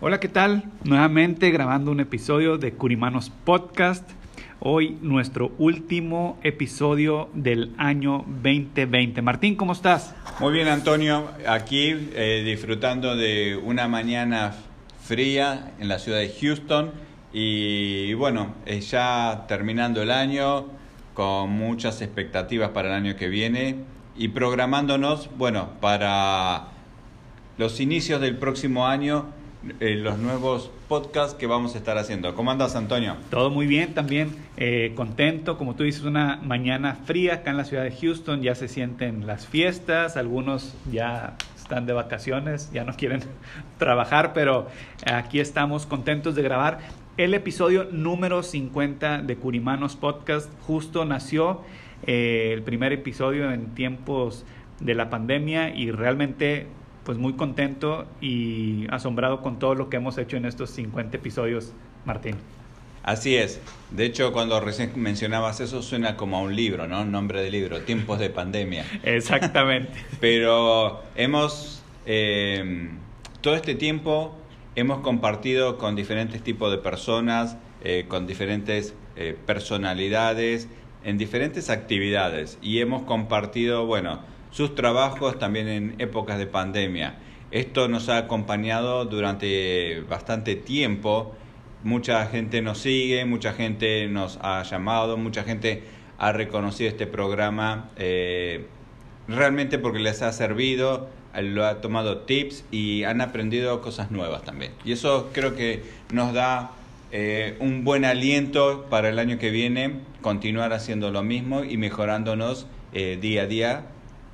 Hola, ¿qué tal? Nuevamente grabando un episodio de Curimanos Podcast. Hoy nuestro último episodio del año 2020. Martín, ¿cómo estás? Muy bien, Antonio. Aquí eh, disfrutando de una mañana fría en la ciudad de Houston y bueno, eh, ya terminando el año con muchas expectativas para el año que viene y programándonos, bueno, para los inicios del próximo año eh, los nuevos podcasts que vamos a estar haciendo. ¿Cómo andas, Antonio? Todo muy bien, también eh, contento. Como tú dices, una mañana fría acá en la ciudad de Houston. Ya se sienten las fiestas, algunos ya están de vacaciones, ya no quieren trabajar, pero aquí estamos contentos de grabar. El episodio número 50 de Curimanos Podcast justo nació eh, el primer episodio en tiempos de la pandemia y realmente pues muy contento y asombrado con todo lo que hemos hecho en estos 50 episodios, Martín. Así es. De hecho, cuando recién mencionabas eso, suena como a un libro, ¿no? Un nombre de libro, Tiempos de Pandemia. Exactamente. Pero hemos, eh, todo este tiempo, hemos compartido con diferentes tipos de personas, eh, con diferentes eh, personalidades, en diferentes actividades. Y hemos compartido, bueno, sus trabajos también en épocas de pandemia. Esto nos ha acompañado durante bastante tiempo. Mucha gente nos sigue, mucha gente nos ha llamado, mucha gente ha reconocido este programa eh, realmente porque les ha servido, lo ha tomado tips y han aprendido cosas nuevas también. Y eso creo que nos da eh, un buen aliento para el año que viene, continuar haciendo lo mismo y mejorándonos eh, día a día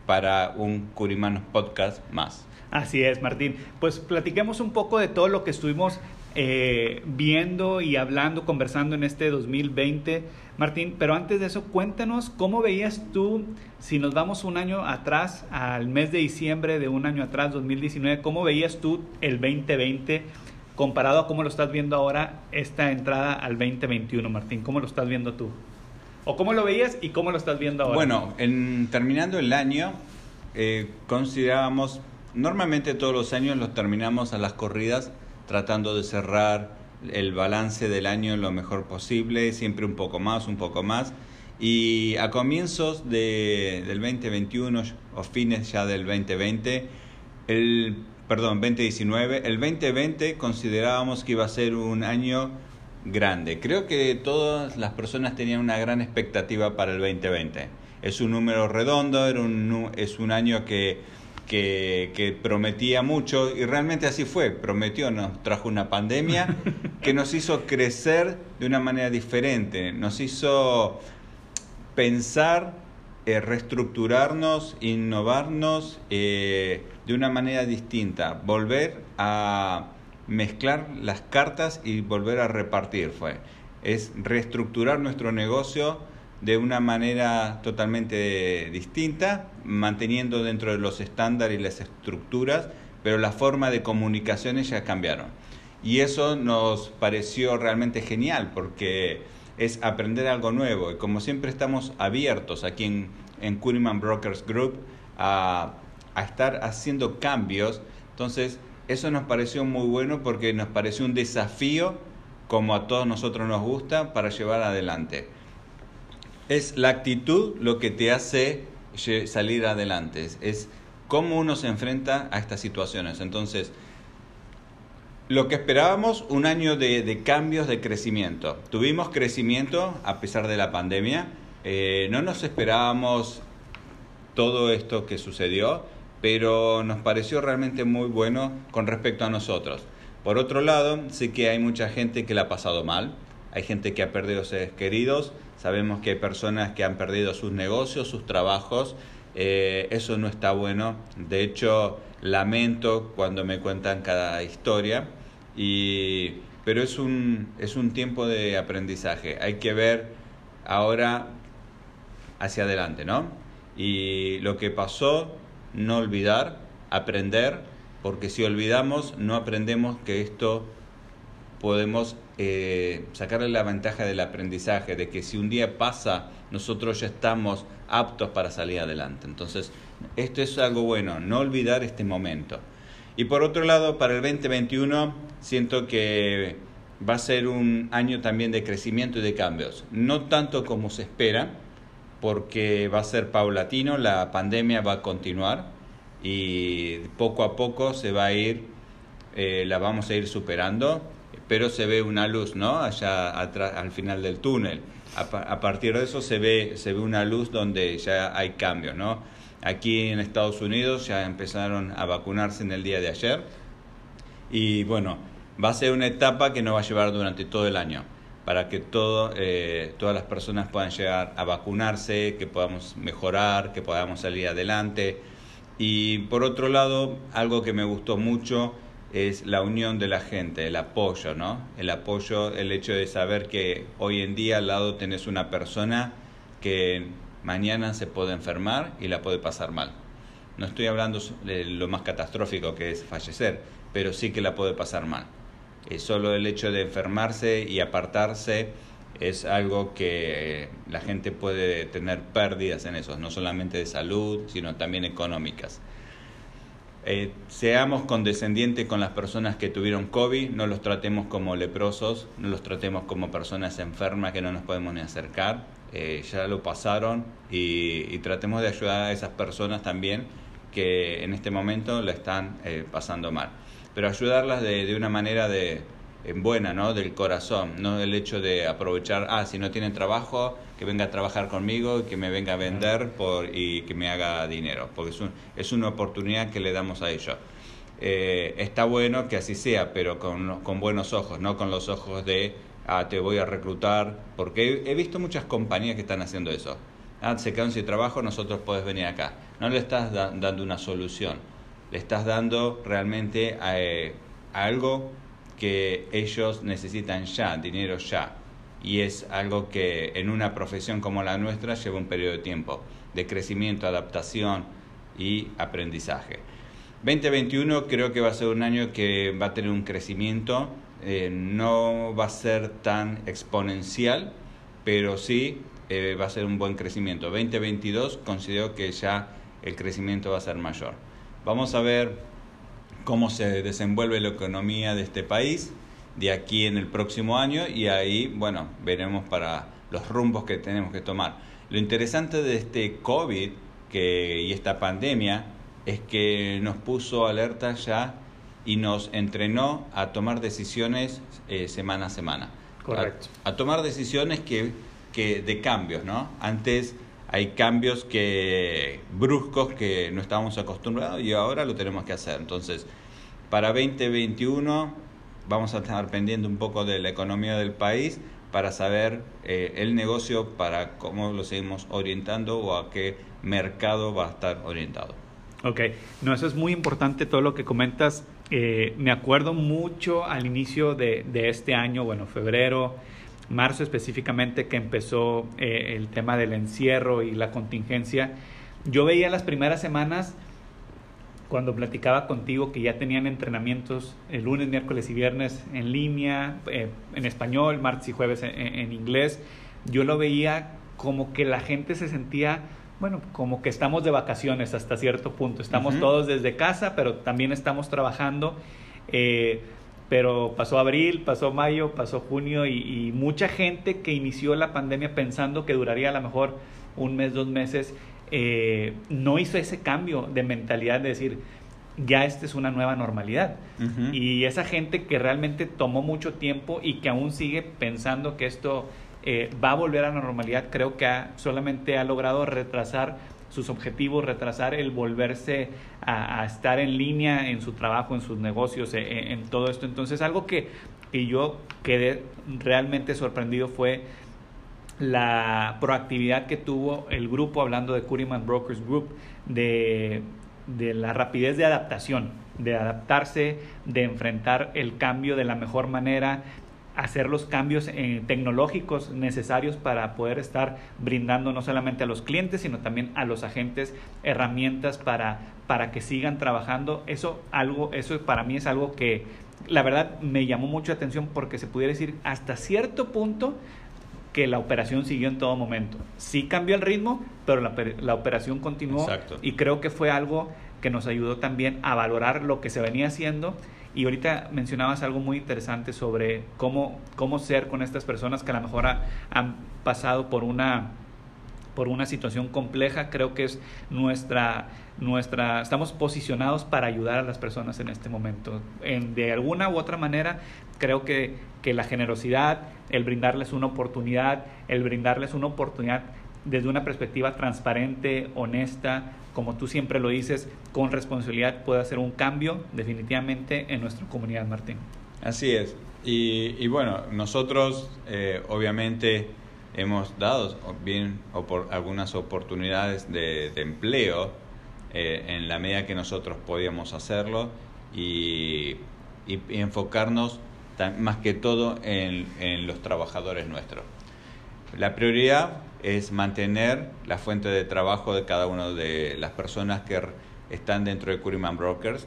para un Curimanos Podcast más. Así es, Martín. Pues platiquemos un poco de todo lo que estuvimos eh, viendo y hablando, conversando en este 2020, Martín. Pero antes de eso, cuéntanos cómo veías tú, si nos vamos un año atrás, al mes de diciembre de un año atrás, 2019, cómo veías tú el 2020 comparado a cómo lo estás viendo ahora esta entrada al 2021, Martín. ¿Cómo lo estás viendo tú? ¿O cómo lo veías y cómo lo estás viendo ahora? Bueno, en, terminando el año, eh, considerábamos, normalmente todos los años los terminamos a las corridas tratando de cerrar el balance del año lo mejor posible, siempre un poco más, un poco más. Y a comienzos de, del 2021 o fines ya del 2020, el, perdón, 2019, el 2020 considerábamos que iba a ser un año grande. Creo que todas las personas tenían una gran expectativa para el 2020. Es un número redondo, era un, es un año que, que, que, prometía mucho y realmente así fue. Prometió, nos trajo una pandemia que nos hizo crecer de una manera diferente, nos hizo pensar, eh, reestructurarnos, innovarnos eh, de una manera distinta, volver a mezclar las cartas y volver a repartir fue. Es reestructurar nuestro negocio de una manera totalmente distinta, manteniendo dentro de los estándares y las estructuras, pero la forma de comunicaciones ya cambiaron. Y eso nos pareció realmente genial porque es aprender algo nuevo y como siempre estamos abiertos aquí en, en Kuriman Brokers Group a, a estar haciendo cambios, entonces eso nos pareció muy bueno porque nos pareció un desafío, como a todos nosotros nos gusta, para llevar adelante. Es la actitud lo que te hace salir adelante, es, cómo uno se enfrenta a estas situaciones. Entonces, lo que esperábamos, un año de, cambios, de crecimiento. Tuvimos crecimiento a pesar de la pandemia. Eh, no nos esperábamos todo esto que sucedió pero nos pareció realmente muy bueno con respecto a nosotros. Por otro lado, sí que hay mucha gente que la ha pasado mal, hay gente que ha perdido seres queridos, sabemos que hay personas que han perdido sus negocios, sus trabajos, eh, eso no está bueno, de hecho lamento cuando me cuentan cada historia, y, pero es un, es un tiempo de aprendizaje, hay que ver ahora hacia adelante, ¿no? Y lo que pasó, no olvidar, aprender, porque si olvidamos, no aprendemos que esto podemos eh, sacarle la ventaja del aprendizaje, de que si un día pasa, nosotros ya estamos aptos para salir adelante. Entonces, esto es algo bueno, no olvidar este momento. Y por otro lado, para el 2021, siento que va a ser un año también de crecimiento y de cambios. No tanto como se espera, porque va a ser paulatino, la pandemia va a continuar y poco a poco se va a ir, eh, la vamos a ir superando, pero se ve una luz, ¿no? Allá atrás, al final del túnel. A, partir de eso se ve, se ve una luz donde ya hay cambios, ¿no? Aquí en Estados Unidos ya empezaron a vacunarse en el día de ayer y bueno, va a ser una etapa que nos va a llevar durante todo el año para que todo, eh, todas las personas puedan llegar a vacunarse, que podamos mejorar, que podamos salir adelante. Y por otro lado, algo que me gustó mucho es la unión de la gente, el apoyo, ¿no? El apoyo, el hecho de saber que hoy en día al lado tenés una persona que mañana se puede enfermar y la puede pasar mal. No estoy hablando de lo más catastrófico que es fallecer, pero sí que la puede pasar mal. Eh, solo el hecho de enfermarse y apartarse es algo que la gente puede tener pérdidas en eso, no solamente de salud, sino también económicas. Eh, seamos condescendientes con las personas que tuvieron COVID, no los tratemos como leprosos, no los tratemos como personas enfermas que no nos podemos ni acercar, eh, ya lo pasaron y, tratemos de ayudar a esas personas también que en este momento la están pasando mal pero ayudarlas de, de una manera de, en buena, ¿no? Del corazón, no del hecho de aprovechar, ah, si no tienen trabajo, que venga a trabajar conmigo y que me venga a vender por, y que me haga dinero, porque es, un, es una oportunidad que le damos a ellos. Eh, está bueno que así sea, pero con, con buenos ojos, no con los ojos de, ah, te voy a reclutar, porque he, visto muchas compañías que están haciendo eso. Ah, se quedan sin trabajo, nosotros puedes venir acá. No le estás dando una solución estás dando realmente eh, algo que ellos necesitan ya, dinero ya. Y es algo que en una profesión como la nuestra lleva un periodo de tiempo de crecimiento, adaptación y aprendizaje. 2021 creo que va a ser un año que va a tener un crecimiento, eh, no va a ser tan exponencial, pero sí eh, va a ser un buen crecimiento. 2022 considero que ya el crecimiento va a ser mayor. Vamos a ver cómo se desenvuelve la economía de este país de aquí en el próximo año y ahí, bueno, veremos para los rumbos que tenemos que tomar. Lo interesante de este COVID que, y esta pandemia es que nos puso alerta ya y nos entrenó a tomar decisiones eh, semana a semana. Correcto. A, tomar decisiones que, que de cambios, ¿no? Antes hay cambios que bruscos que no estábamos acostumbrados y ahora lo tenemos que hacer. Entonces, para 2021 vamos a estar pendiente un poco de la economía del país para saber eh, el negocio, para cómo lo seguimos orientando o a qué mercado va a estar orientado. Ok, no, eso es muy importante todo lo que comentas. Eh, me acuerdo mucho al inicio de, de este año, bueno, febrero, marzo específicamente que empezó eh, el tema del encierro y la contingencia, yo veía las primeras semanas cuando platicaba contigo que ya tenían entrenamientos el lunes, miércoles y viernes en línea, eh, en español, martes y jueves en, inglés, yo lo veía como que la gente se sentía, bueno, como que estamos de vacaciones hasta cierto punto, estamos todos desde casa, pero también estamos trabajando. Eh, pero pasó abril, pasó mayo, pasó junio y, mucha gente que inició la pandemia pensando que duraría a lo mejor un mes, dos meses, eh, no hizo ese cambio de mentalidad de decir, ya esta es una nueva normalidad. Y esa gente que realmente tomó mucho tiempo y que aún sigue pensando que esto eh, va a volver a la normalidad, creo que solamente ha logrado retrasar sus objetivos, retrasar el volverse a, estar en línea en su trabajo, en sus negocios, en, en todo esto. Entonces, algo que, que yo quedé realmente sorprendido fue la proactividad que tuvo el grupo, hablando de Curiman Brokers Group, de, de la rapidez de adaptación, de adaptarse, de enfrentar el cambio de la mejor manera, hacer los cambios eh, tecnológicos necesarios para poder estar brindando no solamente a los clientes, sino también a los agentes herramientas para, para que sigan trabajando. Eso, algo, eso para mí es algo que la verdad me llamó mucho la atención porque se pudiera decir hasta cierto punto que la operación siguió en todo momento. Sí cambió el ritmo, pero la, la operación continuó y creo que fue algo que nos ayudó también a valorar lo que se venía haciendo y ahorita mencionabas algo muy interesante sobre cómo, cómo ser con estas personas que a lo mejor han pasado por una, por una situación compleja. Creo que es nuestra, nuestra, estamos posicionados para ayudar a las personas en este momento. En, de alguna u otra manera, creo que, que la generosidad, el brindarles una oportunidad, el brindarles una oportunidad desde una perspectiva transparente, honesta, como tú siempre lo dices, con responsabilidad puede hacer un cambio definitivamente en nuestra comunidad, Martín. Así es. Y, bueno, nosotros eh, obviamente hemos dado bien algunas oportunidades de, empleo eh, en la medida que nosotros podíamos hacerlo y, enfocarnos más que todo en, en los trabajadores nuestros. La prioridad es mantener la fuente de trabajo de cada una de las personas que están dentro de Curiman Brokers,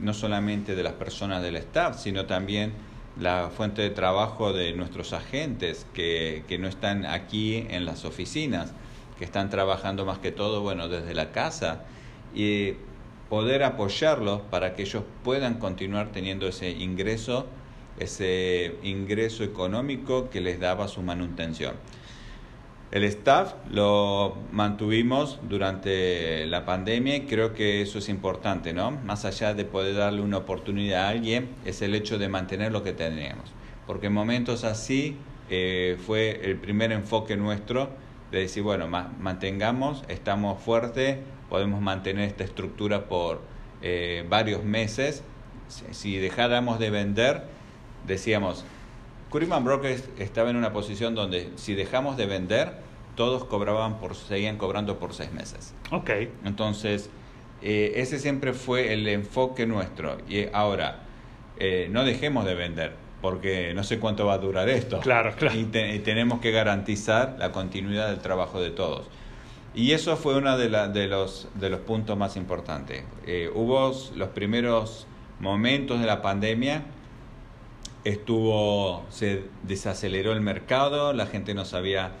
no solamente de las personas del staff, sino también la fuente de trabajo de nuestros agentes que, que no están aquí en las oficinas, que están trabajando más que todo, bueno, desde la casa y poder apoyarlos para que ellos puedan continuar teniendo ese ingreso, ese ingreso económico que les daba su manutención. El staff lo mantuvimos durante la pandemia y creo que eso es importante, ¿no? Más allá de poder darle una oportunidad a alguien, es el hecho de mantener lo que tenemos. Porque en momentos así eh, fue el primer enfoque nuestro de decir, bueno, mantengamos, estamos fuertes, podemos mantener esta estructura por eh, varios meses. Si dejáramos de vender, decíamos, Curiman Brokers estaba en una posición donde si dejamos de vender, todos cobraban por, seguían cobrando por seis meses. Ok. Entonces, eh, ese siempre fue el enfoque nuestro. Y ahora, eh, no dejemos de vender, porque no sé cuánto va a durar esto. Claro, claro. Y, tenemos que garantizar la continuidad del trabajo de todos. Y eso fue uno de, de, los, de los puntos más importantes. Eh, hubo los primeros momentos de la pandemia estuvo, se desaceleró el mercado, la gente no sabía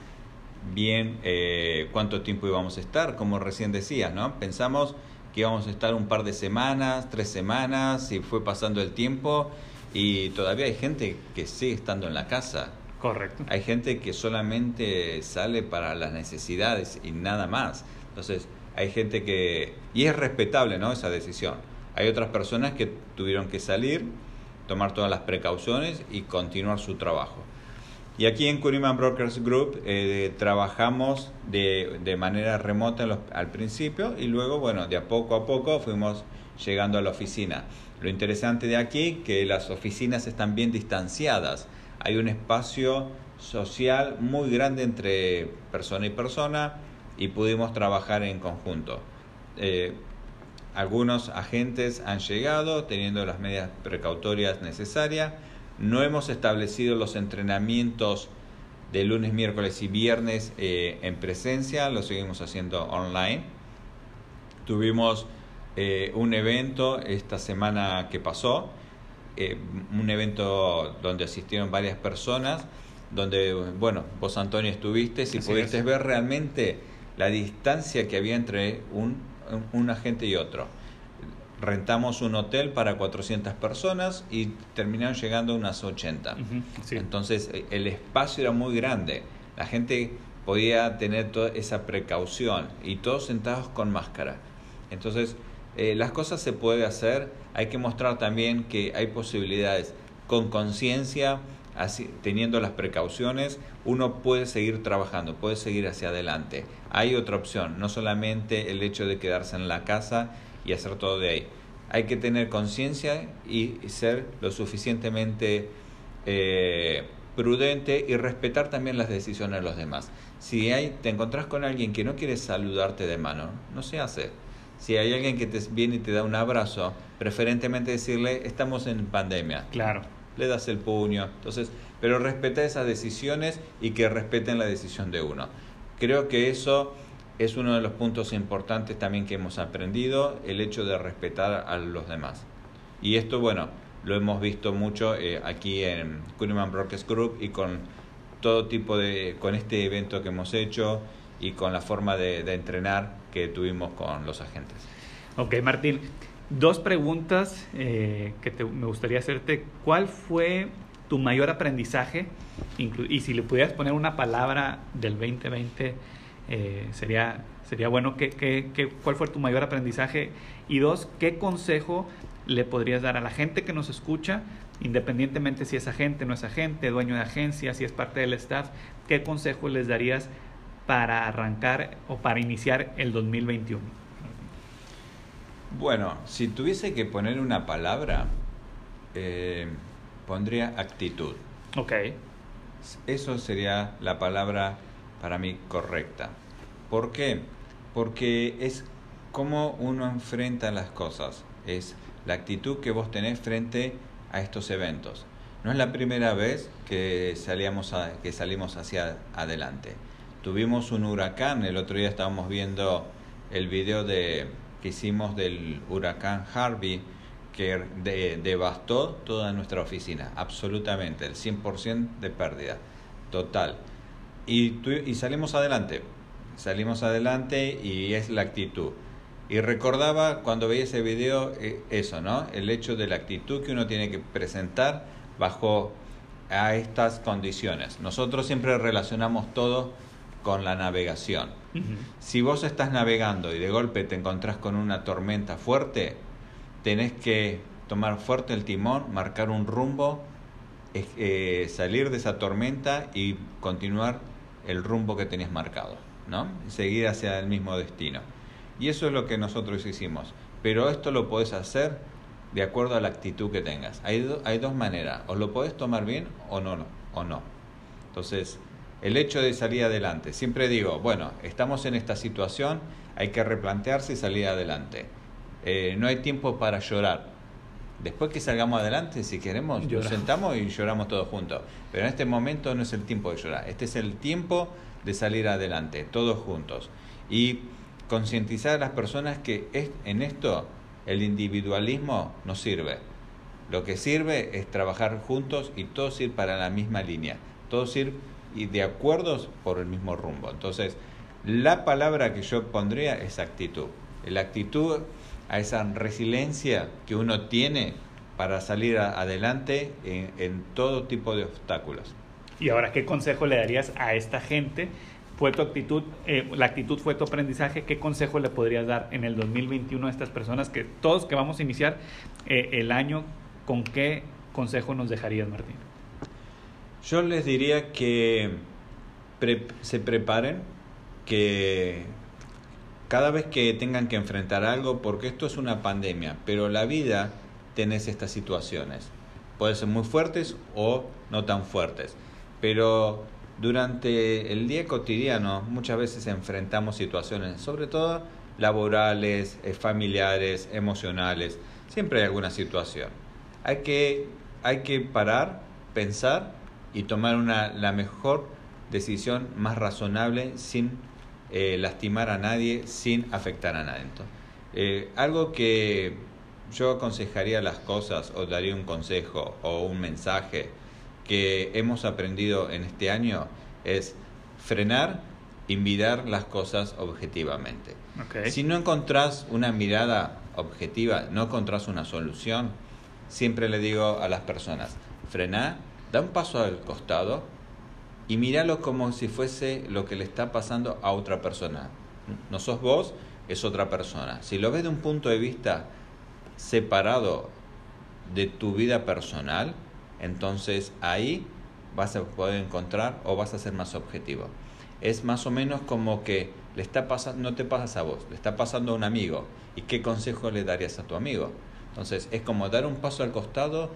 bien eh, cuánto tiempo íbamos a estar, como recién decías, ¿no? Pensamos que íbamos a estar un par de semanas, tres semanas, y fue pasando el tiempo y todavía hay gente que sigue estando en la casa. Correcto. Hay gente que solamente sale para las necesidades y nada más. Entonces, hay gente que... Y es respetable, ¿no? Esa decisión. Hay otras personas que tuvieron que salir tomar todas las precauciones y continuar su trabajo. Y aquí en Curiman Brokers Group eh, trabajamos de, de, manera remota al principio y luego, bueno, de a poco a poco fuimos llegando a la oficina. Lo interesante de aquí que las oficinas están bien distanciadas. Hay un espacio social muy grande entre persona y persona y pudimos trabajar en conjunto. Eh, algunos agentes han llegado teniendo las medidas precautorias necesarias. No hemos establecido los entrenamientos de lunes, miércoles y viernes eh, en presencia, lo seguimos haciendo online. Tuvimos eh, un evento esta semana que pasó, eh, un evento donde asistieron varias personas, donde, bueno, vos Antonio estuviste, si pudiste ver realmente la distancia que había entre un un agente y otro. Rentamos un hotel para 400 personas y terminaron llegando unas 80. Entonces e, el espacio era muy grande. La gente podía tener toda esa precaución y todos sentados con máscara. Entonces eh, las cosas se puede hacer. Hay que mostrar también que hay posibilidades con conciencia. Así, teniendo las precauciones, uno puede seguir trabajando, puede seguir hacia adelante. Hay otra opción, no solamente el hecho de quedarse en la casa y hacer todo de ahí. Hay que tener conciencia y ser lo suficientemente eh, prudente y respetar también las decisiones de los demás. Si hay, te encontrás con alguien que no quiere saludarte de mano, no se hace. Si hay alguien que te viene y te da un abrazo, preferentemente decirle, estamos en pandemia. Claro. Le das el puño. Entonces, pero respeta esas decisiones y que respeten la decisión de uno. Creo que eso es uno de los puntos importantes también que hemos aprendido, el hecho de respetar a los demás. Y esto, bueno, lo hemos visto mucho eh, aquí en Kuhneman Broadcast Group y con todo tipo de, con este evento que hemos hecho y con la forma de, entrenar que tuvimos con los agentes. Ok, Martín, dos preguntas eh, que me gustaría hacerte. ¿Cuál fue tu mayor aprendizaje? Y si le pudieras poner una palabra del 2020, eh, sería, sería bueno. ¿Qué, qué, qué, cuál fue tu mayor aprendizaje? Y dos, ¿qué consejo le podrías dar a la gente que nos escucha, independientemente si es agente, no es agente, dueño de agencia, si es parte del staff, qué consejo les darías para arrancar o para iniciar el 2021? Bueno, si tuviese que poner una palabra, eh, pondría actitud. Ok. Eso sería la palabra para mí correcta. ¿Por qué? Porque es cómo uno enfrenta las cosas. Es la actitud que vos tenés frente a estos eventos. No es la primera vez que, salíamos que salimos hacia adelante. Tuvimos un huracán, el otro día estábamos viendo el video de, que hicimos del huracán Harvey que devastó toda nuestra oficina, absolutamente, el 100% de pérdida, total. Y, y salimos adelante, salimos adelante y es la actitud. Y recordaba cuando veía ese video eh, eso, ¿no? El hecho de la actitud que uno tiene que presentar bajo a estas condiciones. Nosotros siempre relacionamos todo con la navegación. Si vos estás navegando y de golpe te encontrás con una tormenta fuerte, tenés que tomar fuerte el timón, marcar un rumbo, eh, salir de esa tormenta y continuar el rumbo que tenés marcado, ¿no? Seguir hacia el mismo destino. Y eso es lo que nosotros hicimos. Pero esto lo podés hacer de acuerdo a la actitud que tengas. Hay, hay dos maneras, o lo podés tomar bien o no, o no. Entonces, el hecho de salir adelante. Siempre digo, bueno, estamos en esta situación, hay que replantearse y salir adelante. Eh, no hay tiempo para llorar. Después que salgamos adelante, si queremos, nos sentamos y lloramos todos juntos. Pero en este momento no es el tiempo de llorar. Este es el tiempo de salir adelante, todos juntos. Y concientizar a las personas que en esto el individualismo no sirve. Lo que sirve es trabajar juntos y todos ir para la misma línea. Todos ir y de acuerdos por el mismo rumbo. Entonces, la palabra que yo pondría es actitud. La actitud a esa resiliencia que uno tiene para salir adelante en, todo tipo de obstáculos. Y ahora, ¿qué consejo le darías a esta gente? ¿Fue tu actitud, eh, la actitud fue tu aprendizaje? ¿Qué consejo le podrías dar en el 2021 a estas personas que todos que vamos a iniciar eh, el año, con qué consejo nos dejarías, Martín? Yo les diría que se preparen, que cada vez que tengan que enfrentar algo, porque esto es una pandemia, pero la vida tenés estas situaciones. Pueden ser muy fuertes o no tan fuertes, pero durante el día cotidiano muchas veces enfrentamos situaciones, sobre todo laborales, eh, familiares, emocionales, siempre hay alguna situación. Hay que, hay que parar, pensar y tomar una, la mejor decisión más razonable sin eh, lastimar a nadie, sin afectar a nadie. Eh, algo que yo aconsejaría las cosas o daría un consejo o un mensaje que hemos aprendido en este año es frenar y mirar las cosas objetivamente. Si no encontrás una mirada objetiva, no encontrás una solución, siempre le digo a las personas, frená da un paso al costado y míralo como si fuese lo que le está pasando a otra persona. No sos vos, es otra persona. Si lo ves de un punto de vista separado de tu vida personal, entonces ahí vas a poder encontrar o vas a ser más objetivo. Es más o menos como que le está pasando, no te pasas a vos, le está pasando a un amigo. ¿Y qué consejo le darías a tu amigo? Entonces es como dar un paso al costado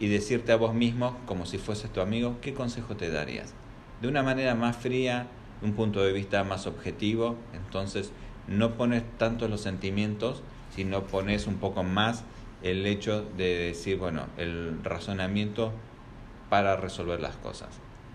y decirte a vos mismo, como si fueses tu amigo, ¿qué consejo te darías? De una manera más fría, un punto de vista más objetivo, entonces no pones tanto los sentimientos, sino pones un poco más el hecho de decir, bueno, el razonamiento para resolver las cosas.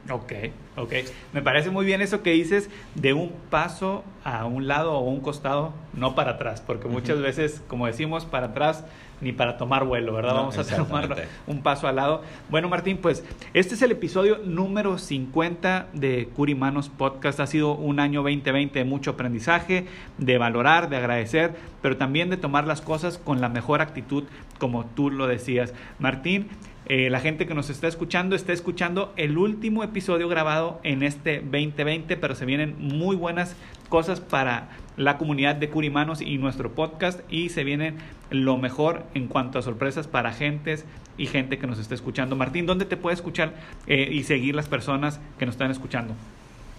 Ok, ok. Me parece muy bien eso que dices de un paso a un lado o un costado, no para atrás, porque muchas veces, como decimos, para atrás ni para tomar vuelo, ¿verdad? Vamos a tomar un paso al lado. Bueno, Martín, pues este es el episodio número 50 de Curimanos Podcast. Ha sido un año 2020 de mucho aprendizaje, de valorar, de agradecer, pero también de tomar las cosas con la mejor actitud, como tú lo decías. Martín, eh, la gente que nos está escuchando está escuchando el último episodio grabado en este 2020, pero se vienen muy buenas cosas para la comunidad de Curimanos y nuestro podcast y se viene lo mejor en cuanto a sorpresas para gentes y gente que nos está escuchando. Martín, ¿dónde te puede escuchar eh, y seguir las personas que nos están escuchando?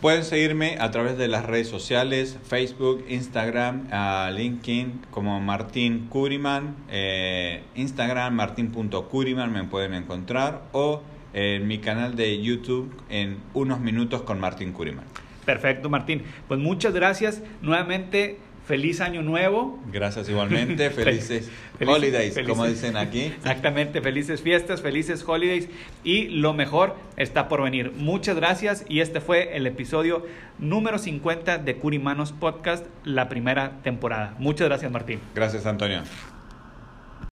Pueden seguirme a través de las redes sociales, Facebook, Instagram, LinkedIn como Martín Curiman, eh, Instagram martin.curiman me pueden encontrar o en mi canal de YouTube en unos minutos con Martín Curiman. Perfecto, Martín. Pues muchas gracias. Nuevamente, feliz año nuevo. Gracias igualmente. Felices holidays, como dicen aquí. Exactamente, felices fiestas, felices holidays. Y lo mejor está por venir. Muchas gracias. Y este fue el episodio número 50 de Curimanos Podcast, la primera temporada. Muchas gracias, Martín. Gracias, Antonio.